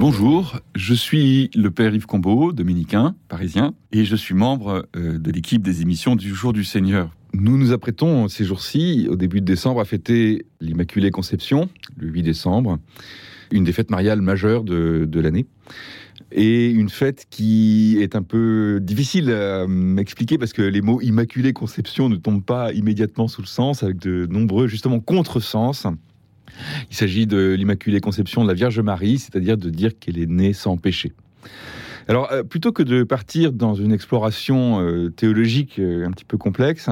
Bonjour, je suis le père Yves Combeau, dominicain, parisien, et je suis membre euh, de l'équipe des émissions du Jour du Seigneur. Nous nous apprêtons ces jours-ci, au début de décembre, à fêter l'Immaculée Conception, le 8 décembre, une des fêtes mariales majeures de, de l'année. Et une fête qui est un peu difficile à m'expliquer parce que les mots Immaculée Conception ne tombent pas immédiatement sous le sens, avec de nombreux, justement, contresens. Il s'agit de l'Immaculée Conception de la Vierge Marie, c'est-à-dire de dire qu'elle est née sans péché. Alors, euh, plutôt que de partir dans une exploration euh, théologique euh, un petit peu complexe,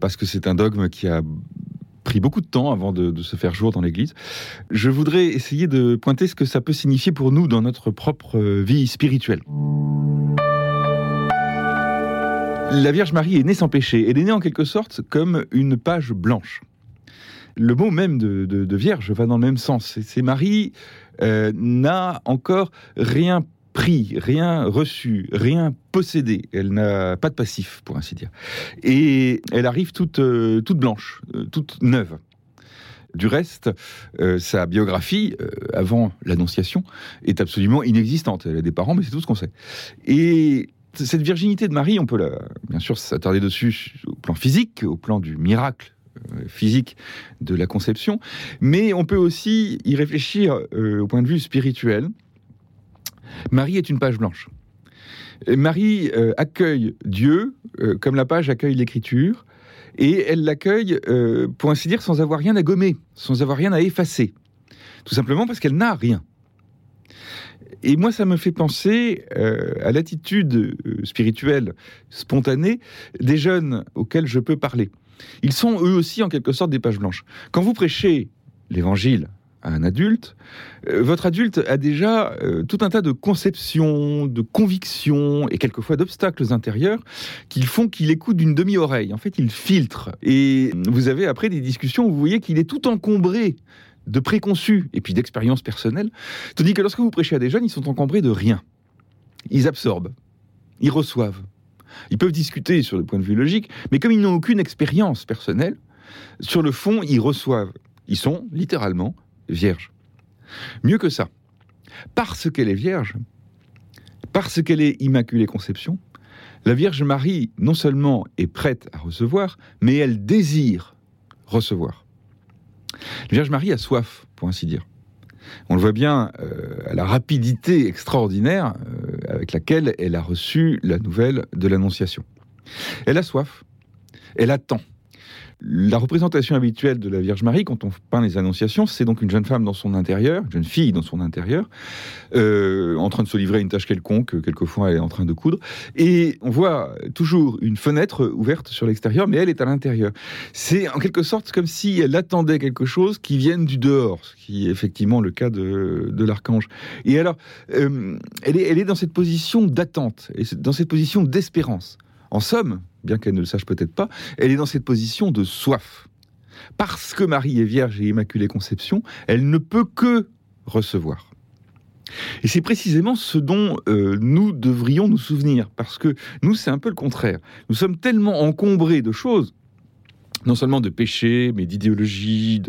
parce que c'est un dogme qui a pris beaucoup de temps avant de, de se faire jour dans l'Église, je voudrais essayer de pointer ce que ça peut signifier pour nous dans notre propre vie spirituelle. La Vierge Marie est née sans péché. Elle est née en quelque sorte comme une page blanche le mot même de, vierge va dans le même sens. C'est Marie euh, n'a encore rien pris, rien reçu, rien possédé. Elle n'a pas de passif, pour ainsi dire. Et elle arrive toute, euh, blanche, euh, toute neuve. Du reste, sa biographie, avant l'Annonciation, est absolument inexistante. Elle a des parents, mais c'est tout ce qu'on sait. Et cette virginité de Marie, on peut la, bien sûr s'attarder dessus au plan physique, au plan du miracle physique de la conception, mais on peut aussi y réfléchir euh, au point de vue spirituel. Marie est une page blanche. Marie euh, accueille Dieu euh, comme la page accueille l'écriture, et elle l'accueille, euh, pour ainsi dire, sans avoir rien à gommer, sans avoir rien à effacer. Tout simplement parce qu'elle n'a rien. Et moi, ça me fait penser euh, à l'attitude euh, spirituelle spontanée des jeunes auxquels je peux parler. Ils sont eux aussi en quelque sorte des pages blanches. Quand vous prêchez l'évangile à un adulte, euh, votre adulte a déjà tout un tas de conceptions, de convictions et quelquefois d'obstacles intérieurs qui font qu'il écoute d'une demi-oreille. En fait, il filtre. Et vous avez après des discussions où vous voyez qu'il est tout encombré de préconçus et puis d'expériences personnelles, tandis que lorsque vous prêchez à des jeunes, ils sont encombrés de rien. Ils absorbent, ils reçoivent. Ils peuvent discuter sur le point de vue logique, mais comme ils n'ont aucune expérience personnelle, sur le fond, ils reçoivent. Ils sont littéralement vierges. Mieux que ça, parce qu'elle est vierge, parce qu'elle est Immaculée Conception, la Vierge Marie non seulement est prête à recevoir, mais elle désire recevoir. La Vierge Marie a soif, pour ainsi dire. On le voit bien euh, à la rapidité extraordinaire euh, avec laquelle elle a reçu la nouvelle de l'Annonciation. Elle a soif, elle attend. La représentation habituelle de la Vierge Marie, quand on peint les Annonciations, c'est donc une jeune femme dans son intérieur, une jeune fille dans son intérieur, euh, en train de se livrer à une tâche quelconque, quelquefois elle est en train de coudre, et on voit toujours une fenêtre ouverte sur l'extérieur, mais elle est à l'intérieur. C'est en quelque sorte comme si elle attendait quelque chose qui vienne du dehors, ce qui est effectivement le cas de, de l'archange. Et alors, euh, elle, est, elle est dans cette position d'attente, et dans cette position d'espérance. En somme, bien qu'elle ne le sache peut-être pas, elle est dans cette position de soif. Parce que Marie est vierge et immaculée conception, elle ne peut que recevoir. Et c'est précisément ce dont euh, nous devrions nous souvenir, parce que nous, c'est un peu le contraire. Nous sommes tellement encombrés de choses, non seulement de péchés, mais d'idéologies,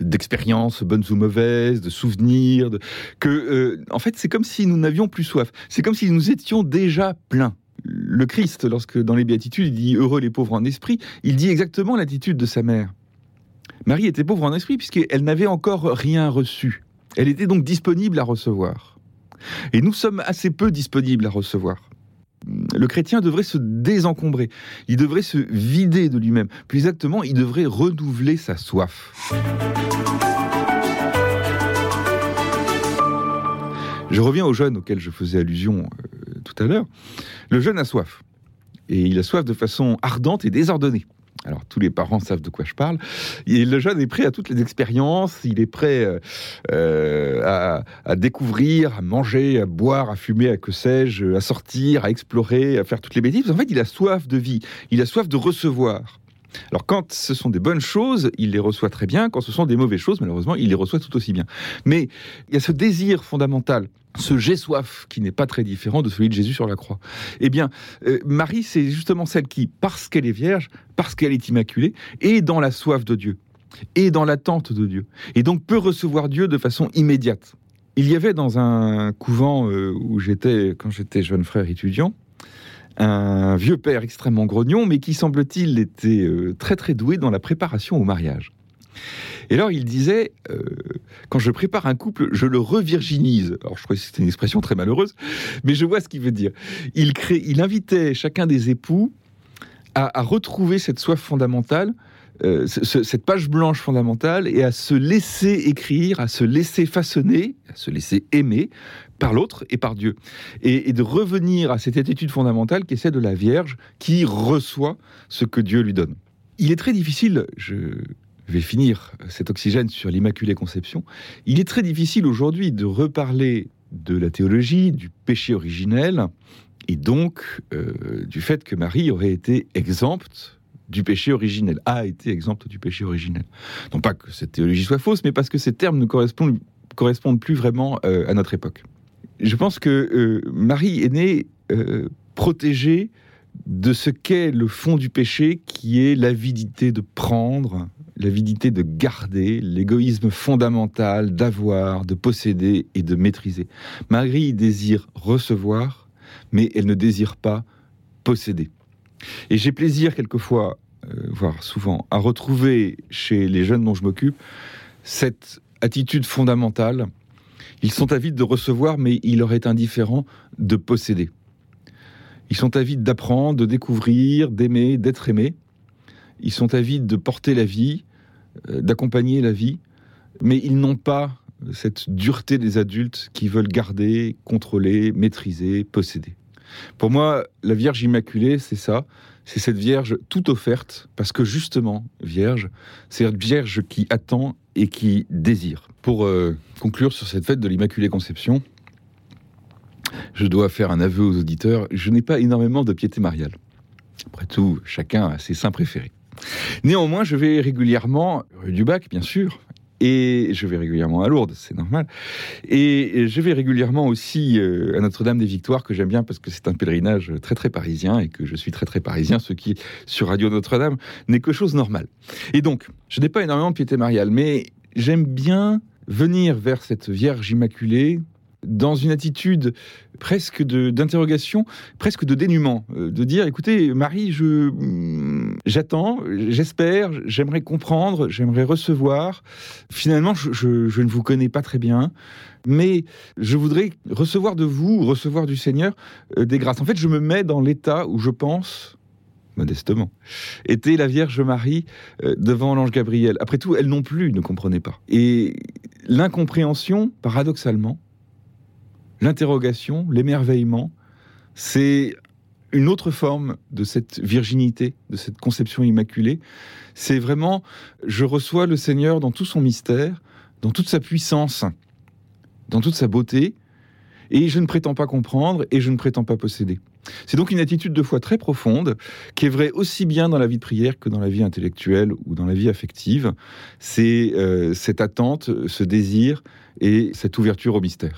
d'expériences, de, de, bonnes ou mauvaises, de souvenirs, que, euh, en fait, c'est comme si nous n'avions plus soif. C'est comme si nous étions déjà pleins le Christ, lorsque dans les béatitudes, il dit heureux les pauvres en esprit, il dit exactement l'attitude de sa mère. Marie était pauvre en esprit puisqu'elle n'avait encore rien reçu. Elle était donc disponible à recevoir. Et nous sommes assez peu disponibles à recevoir. Le chrétien devrait se désencombrer, il devrait se vider de lui-même. Plus exactement, il devrait renouveler sa soif. Je reviens aux jeunes auxquels je faisais allusion euh, tout à l'heure. Le jeune a soif. Et il a soif de façon ardente et désordonnée. Alors tous les parents savent de quoi je parle. Et le jeune est prêt à toutes les expériences, il est prêt euh, à, à, découvrir, à manger, à boire, à fumer, à que sais-je, à sortir, à explorer, à faire toutes les bêtises. En fait, il a soif de vie, il a soif de recevoir. Alors quand ce sont des bonnes choses, il les reçoit très bien. Quand ce sont des mauvaises choses, malheureusement, il les reçoit tout aussi bien. Mais il y a ce désir fondamental, ce j'ai soif, qui n'est pas très différent de celui de Jésus sur la croix. Eh bien, euh, Marie, c'est justement celle qui, parce qu'elle est vierge, parce qu'elle est immaculée, est dans la soif de Dieu, et dans l'attente de Dieu, et donc peut recevoir Dieu de façon immédiate. Il y avait dans un couvent euh, où j'étais quand j'étais jeune frère étudiant, un vieux père extrêmement grognon, mais qui semble-t-il était euh, très très doué dans la préparation au mariage. Et alors il disait, euh, quand je prépare un couple, je le revirginise. Alors je crois que c'était une expression très malheureuse, mais je vois ce qu'il veut dire. Il, crée, il invitait chacun des époux à, retrouver cette soif fondamentale euh, cette page blanche fondamentale et à se laisser écrire, à se laisser façonner, à se laisser aimer par l'autre et par Dieu. Et, de revenir à cette attitude fondamentale qui est celle de la Vierge qui reçoit ce que Dieu lui donne. Il est très difficile, je vais finir cet oxygène sur l'Immaculée Conception, il est très difficile aujourd'hui de reparler de la théologie, du péché originel, et donc euh, du fait que Marie aurait été exempte du péché originel, a été exempte du péché originel. Non pas que cette théologie soit fausse, mais parce que ces termes ne correspondent, plus vraiment euh, à notre époque. Je pense que euh, Marie est née protégée de ce qu'est le fond du péché, qui est l'avidité de prendre, l'avidité de garder, l'égoïsme fondamental d'avoir, de posséder et de maîtriser. Marie désire recevoir, mais elle ne désire pas posséder. Et j'ai plaisir quelquefois, euh, voire souvent, à retrouver chez les jeunes dont je m'occupe cette attitude fondamentale. Ils sont avides de recevoir, mais il leur est indifférent de posséder. Ils sont avides d'apprendre, de découvrir, d'aimer, d'être aimés. Ils sont avides de porter la vie, euh, d'accompagner la vie, mais ils n'ont pas cette dureté des adultes qui veulent garder, contrôler, maîtriser, posséder. Pour moi, la Vierge Immaculée, c'est ça. C'est cette Vierge toute offerte, parce que justement, Vierge, c'est une Vierge qui attend et qui désire. Pour euh, conclure sur cette fête de l'Immaculée Conception, je dois faire un aveu aux auditeurs, je n'ai pas énormément de piété mariale. Après tout, chacun a ses saints préférés. Néanmoins, je vais régulièrement, rue du Bac, bien sûr, et je vais régulièrement à Lourdes, c'est normal. Et je vais régulièrement aussi euh, à Notre-Dame des Victoires, que j'aime bien parce que c'est un pèlerinage très très parisien et que je suis très très parisien, ce qui, sur Radio Notre-Dame, n'est que chose normale. Et donc, je n'ai pas énormément de piété mariale, mais j'aime bien venir vers cette Vierge Immaculée dans une attitude presque d'interrogation, presque de dénuement, euh, de dire écoutez, Marie, je mm, j'attends, j'espère, j'aimerais comprendre, j'aimerais recevoir. Finalement, je, ne vous connais pas très bien, mais je voudrais recevoir de vous, recevoir du Seigneur euh, des grâces. En fait, je me mets dans l'état où je pense modestement, était la Vierge Marie euh, devant l'ange Gabriel. Après tout, elle non plus ne comprenait pas. Et l'incompréhension, paradoxalement, l'interrogation, l'émerveillement, c'est une autre forme de cette virginité, de cette conception immaculée. C'est vraiment, je reçois le Seigneur dans tout son mystère, dans toute sa puissance, dans toute sa beauté, et je ne prétends pas comprendre et je ne prétends pas posséder. C'est donc une attitude de foi très profonde, qui est vraie aussi bien dans la vie de prière que dans la vie intellectuelle ou dans la vie affective. C'est euh, cette attente, ce désir et cette ouverture au mystère.